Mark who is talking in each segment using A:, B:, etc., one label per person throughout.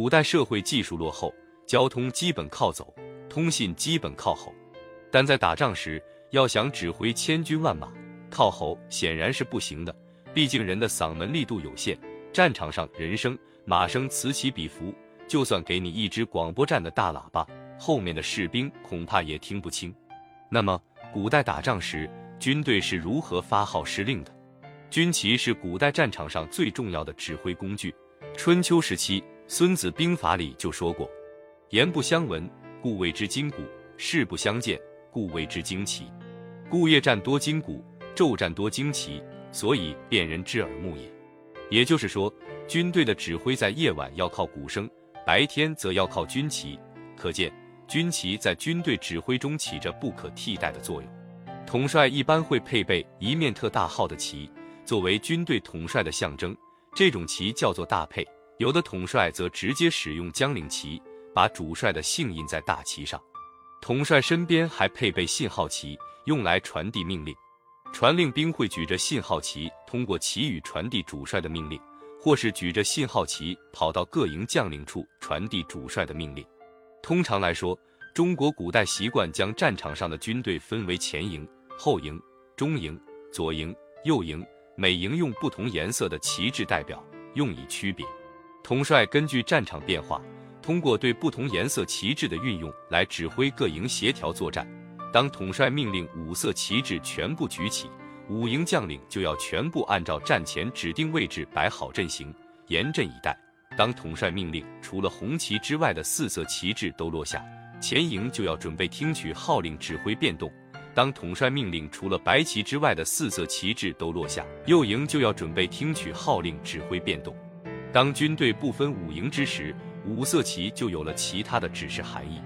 A: 古代社会技术落后，交通基本靠走，通信基本靠吼。但在打仗时，要想指挥千军万马，靠吼显然是不行的。毕竟人的嗓门力度有限，战场上人声、马声此起彼伏，就算给你一支广播站的大喇叭，后面的士兵恐怕也听不清。那么，古代打仗时，军队是如何发号施令的？军旗是古代战场上最重要的指挥工具。春秋时期，《孙子兵法》里就说过：“言不相闻，故谓之今古；事不相见，故谓之惊奇。故夜战多惊鼓，昼战多惊奇，所以辨人之耳目也。”也就是说，军队的指挥在夜晚要靠鼓声，白天则要靠军旗。可见，军旗在军队指挥中起着不可替代的作用。统帅一般会配备一面特大号的旗，作为军队统帅的象征。这种旗叫做大佩。有的统帅则直接使用将领旗，把主帅的姓印在大旗上。统帅身边还配备信号旗，用来传递命令。传令兵会举着信号旗，通过旗语传递主帅的命令，或是举着信号旗跑到各营将领处传递主帅的命令。通常来说，中国古代习惯将战场上的军队分为前营。后营、中营、左营、右营，每营用不同颜色的旗帜代表，用以区别。统帅根据战场变化，通过对不同颜色旗帜的运用来指挥各营协调作战。当统帅命令五色旗帜全部举起，五营将领就要全部按照战前指定位置摆好阵型，严阵以待。当统帅命令除了红旗之外的四色旗帜都落下，前营就要准备听取号令，指挥变动。当统帅命令除了白旗之外的四色旗帜都落下，右营就要准备听取号令，指挥变动。当军队不分五营之时，五色旗就有了其他的指示含义。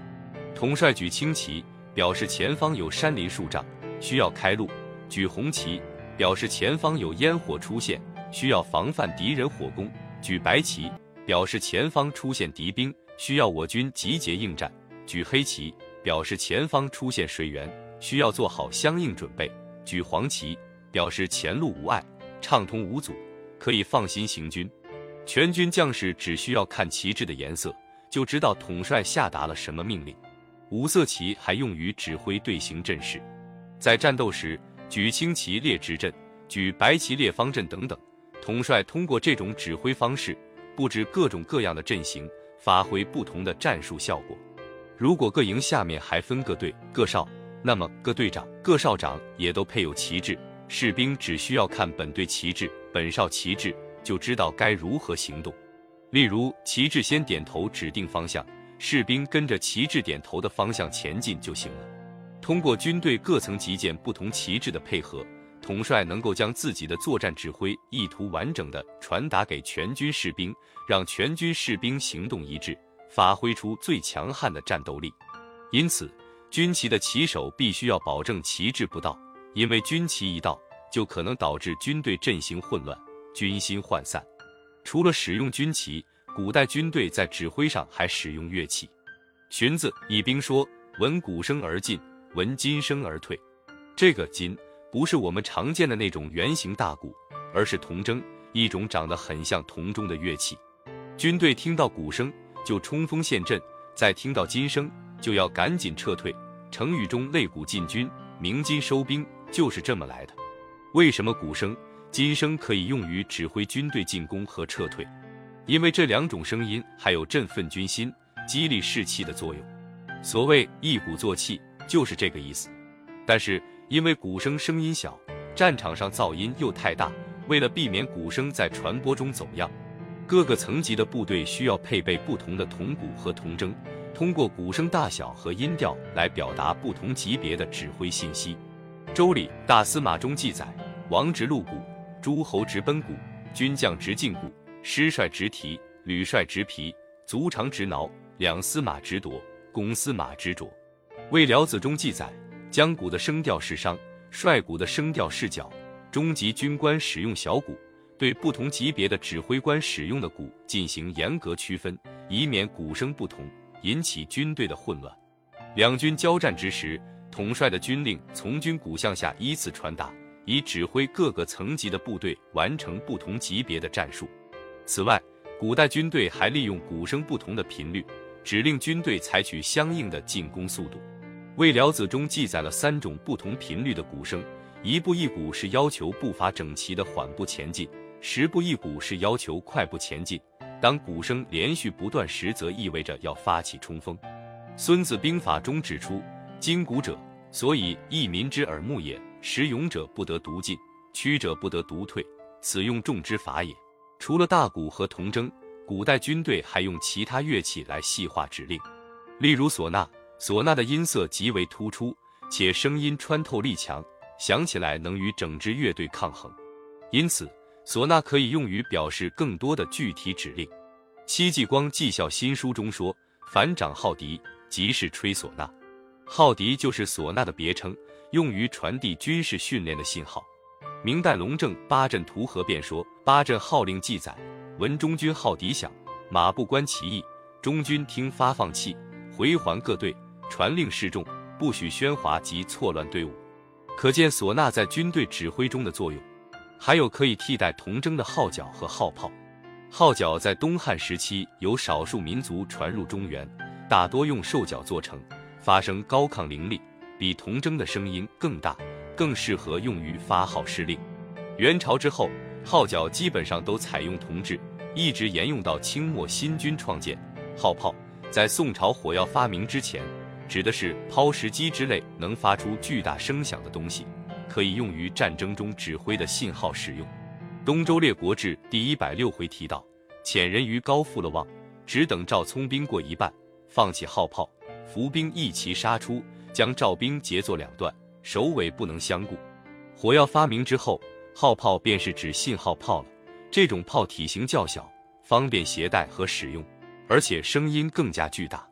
A: 统帅举青旗，表示前方有山林树障，需要开路；举红旗，表示前方有烟火出现，需要防范敌人火攻；举白旗，表示前方出现敌兵，需要我军集结应战；举黑旗，表示前方出现水源。需要做好相应准备。举黄旗表示前路无碍，畅通无阻，可以放心行军。全军将士只需要看旗帜的颜色，就知道统帅下达了什么命令。五色旗还用于指挥队形阵势，在战斗时举青旗列直阵，举白旗列方阵等等。统帅通过这种指挥方式，布置各种各样的阵型，发挥不同的战术效果。如果各营下面还分各队、各哨。那么各队长、各哨长也都配有旗帜，士兵只需要看本队旗帜、本哨旗帜，就知道该如何行动。例如，旗帜先点头指定方向，士兵跟着旗帜点头的方向前进就行了。通过军队各层级间不同旗帜的配合，统帅能够将自己的作战指挥意图完整的传达给全军士兵，让全军士兵行动一致，发挥出最强悍的战斗力。因此。军旗的旗手必须要保证旗帜不倒，因为军旗一到，就可能导致军队阵型混乱、军心涣散。除了使用军旗，古代军队在指挥上还使用乐器。荀子以兵说：“闻鼓声而进，闻金声而退。”这个金不是我们常见的那种圆形大鼓，而是铜筝，一种长得很像铜钟的乐器。军队听到鼓声就冲锋陷阵，再听到金声就要赶紧撤退。成语中“擂鼓进军，鸣金收兵”就是这么来的。为什么鼓声、金声可以用于指挥军队进攻和撤退？因为这两种声音还有振奋军心、激励士气的作用。所谓“一鼓作气”，就是这个意思。但是因为鼓声声音小，战场上噪音又太大，为了避免鼓声在传播中走样，各个层级的部队需要配备不同的铜鼓和铜筝。通过鼓声大小和音调来表达不同级别的指挥信息。《周礼·大司马》中记载：“王执鹿鼓，诸侯执奔鼓，军将执劲鼓，师帅执蹄，旅帅执皮，卒长执挠，两司马执铎，公司马执卓。”《魏辽子》中记载：“将鼓的声调是商，帅鼓的声调是角。中级军官使用小鼓，对不同级别的指挥官使用的鼓进行严格区分，以免鼓声不同。”引起军队的混乱。两军交战之时，统帅的军令从军鼓向下依次传达，以指挥各个层级的部队完成不同级别的战术。此外，古代军队还利用鼓声不同的频率，指令军队采取相应的进攻速度。《魏辽子》中记载了三种不同频率的鼓声：一步一鼓是要求步伐整齐的缓步前进；十步一鼓是要求快步前进。当鼓声连续不断时，则意味着要发起冲锋。《孙子兵法》中指出：“金鼓者，所以益民之耳目也。使勇者不得独进，屈者不得独退，此用众之法也。”除了大鼓和铜筝，古代军队还用其他乐器来细化指令，例如唢呐。唢呐的音色极为突出，且声音穿透力强，响起来能与整支乐队抗衡，因此唢呐可以用于表示更多的具体指令。戚继光纪效新书中说：“凡掌号笛，即是吹唢呐。号笛就是唢呐的别称，用于传递军事训练的信号。”明代龙正《八阵图和》便说：“八阵号令记载，闻中军号笛响，马不观其意，中军听发放器，回环各队。”传令示众，不许喧哗及错乱队伍。可见唢呐在军队指挥中的作用。还有可以替代铜筝的号角和号炮。号角在东汉时期由少数民族传入中原，大多用兽角做成，发声高亢凌厉，比铜筝的声音更大，更适合用于发号施令。元朝之后，号角基本上都采用铜制，一直沿用到清末新军创建。号炮在宋朝火药发明之前。指的是抛石机之类能发出巨大声响的东西，可以用于战争中指挥的信号使用。《东周列国志》第一百六回提到：“遣人于高复了望，只等赵聪兵过一半，放起号炮，伏兵一齐杀出，将赵兵截作两段，首尾不能相顾。”火药发明之后，号炮便是指信号炮了。这种炮体型较小，方便携带和使用，而且声音更加巨大。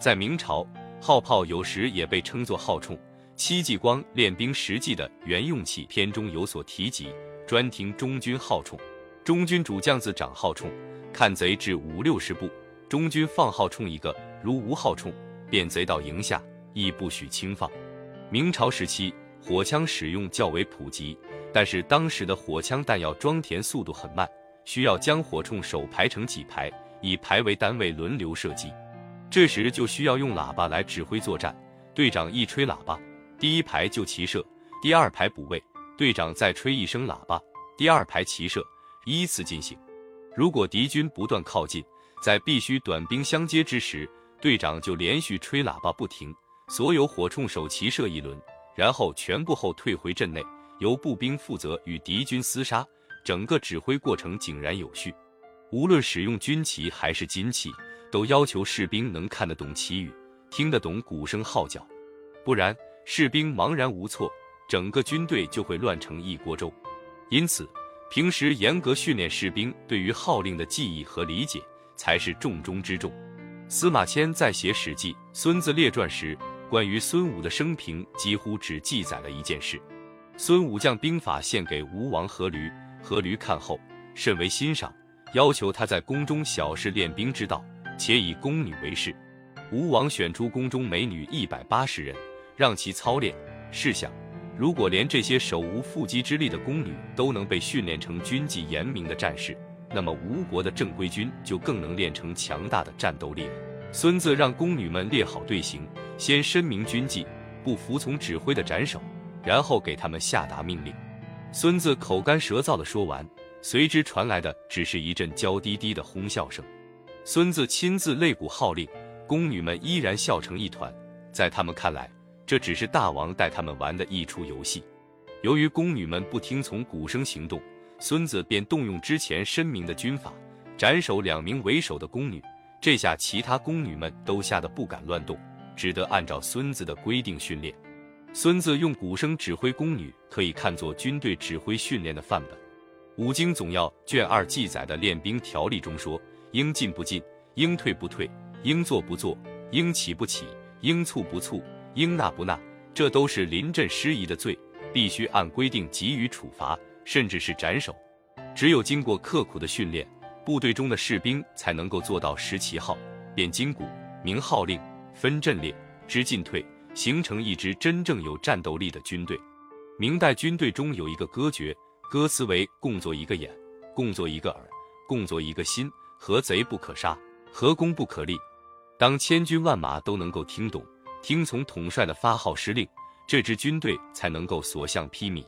A: 在明朝。号炮有时也被称作号铳，戚继光《练兵实记》的原用器篇中有所提及，专听中军号铳。中军主将自掌号铳，看贼至五六十步，中军放号铳一个，如无号铳，便贼到营下，亦不许轻放。明朝时期，火枪使用较为普及，但是当时的火枪弹药装填速度很慢，需要将火铳手排成几排，以排为单位轮流射击。这时就需要用喇叭来指挥作战，队长一吹喇叭，第一排就齐射，第二排补位，队长再吹一声喇叭，第二排齐射，依次进行。如果敌军不断靠近，在必须短兵相接之时，队长就连续吹喇叭不停，所有火铳手齐射一轮，然后全部后退回阵内，由步兵负责与敌军厮杀，整个指挥过程井然有序。无论使用军旗还是金旗。都要求士兵能看得懂旗语，听得懂鼓声号角，不然士兵茫然无措，整个军队就会乱成一锅粥。因此，平时严格训练士兵对于号令的记忆和理解才是重中之重。司马迁在写《史记·孙子列传》时，关于孙武的生平几乎只记载了一件事：孙武将兵法献给吴王阖闾，阖闾看后甚为欣赏，要求他在宫中小试练兵之道。且以宫女为事，吴王选出宫中美女一百八十人，让其操练。试想，如果连这些手无缚鸡之力的宫女都能被训练成军纪严明的战士，那么吴国的正规军就更能练成强大的战斗力了。孙子让宫女们列好队形，先申明军纪，不服从指挥的斩首，然后给他们下达命令。孙子口干舌燥的说完，随之传来的只是一阵娇滴滴的哄笑声。孙子亲自擂鼓号令，宫女们依然笑成一团。在他们看来，这只是大王带他们玩的一出游戏。由于宫女们不听从鼓声行动，孙子便动用之前申明的军法，斩首两名为首的宫女。这下其他宫女们都吓得不敢乱动，只得按照孙子的规定训练。孙子用鼓声指挥宫女，可以看作军队指挥训练的范本。《武经总要》卷二记载的练兵条例中说。应进不进，应退不退，应坐不坐，应起不起，应促不促，应纳不纳，这都是临阵失仪的罪，必须按规定给予处罚，甚至是斩首。只有经过刻苦的训练，部队中的士兵才能够做到识旗号、辨金鼓、鸣号令、分阵列、知进退，形成一支真正有战斗力的军队。明代军队中有一个歌诀，歌词为：共作一个眼，共作一个耳，共作一个心。何贼不可杀，何功不可立。当千军万马都能够听懂、听从统帅的发号施令，这支军队才能够所向披靡。